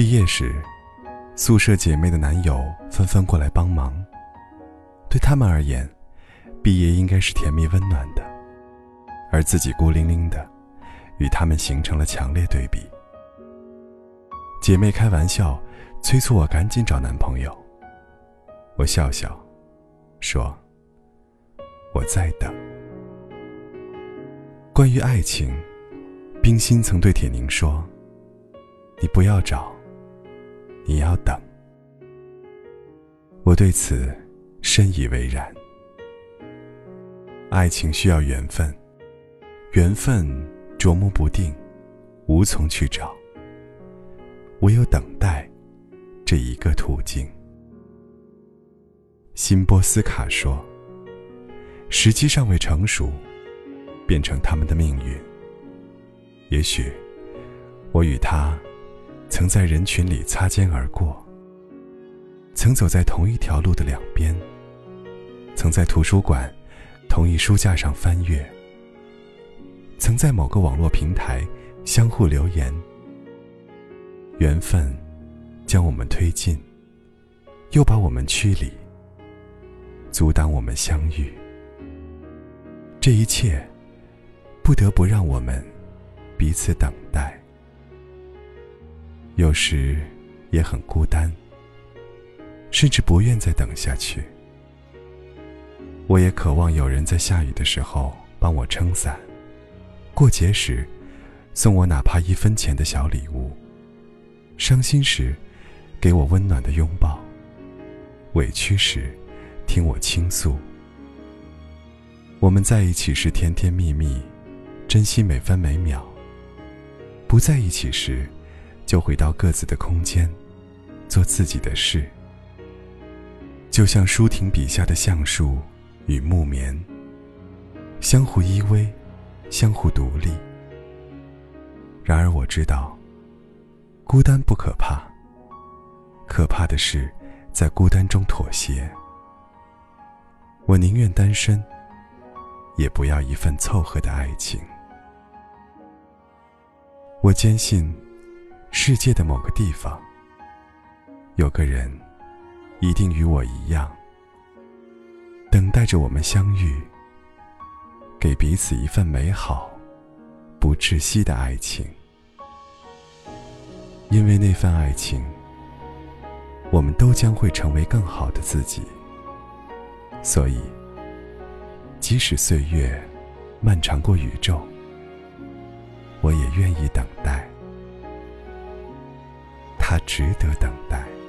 毕业时，宿舍姐妹的男友纷纷过来帮忙。对他们而言，毕业应该是甜蜜温暖的，而自己孤零零的，与他们形成了强烈对比。姐妹开玩笑，催促我赶紧找男朋友。我笑笑，说：“我在等。”关于爱情，冰心曾对铁凝说：“你不要找，你要等。”我对此。深以为然。爱情需要缘分，缘分捉摸不定，无从去找。唯有等待，这一个途径。辛波斯卡说：“时机尚未成熟，变成他们的命运。也许，我与他，曾在人群里擦肩而过。”曾走在同一条路的两边，曾在图书馆同一书架上翻阅，曾在某个网络平台相互留言。缘分将我们推进，又把我们驱离，阻挡我们相遇。这一切不得不让我们彼此等待，有时也很孤单。甚至不愿再等下去。我也渴望有人在下雨的时候帮我撑伞，过节时送我哪怕一分钱的小礼物，伤心时给我温暖的拥抱，委屈时听我倾诉。我们在一起时甜甜蜜蜜，珍惜每分每秒；不在一起时，就回到各自的空间，做自己的事。就像舒婷笔下的橡树与木棉，相互依偎，相互独立。然而我知道，孤单不可怕，可怕的是在孤单中妥协。我宁愿单身，也不要一份凑合的爱情。我坚信，世界的某个地方，有个人。一定与我一样，等待着我们相遇，给彼此一份美好、不窒息的爱情。因为那份爱情，我们都将会成为更好的自己。所以，即使岁月漫长过宇宙，我也愿意等。值得等待。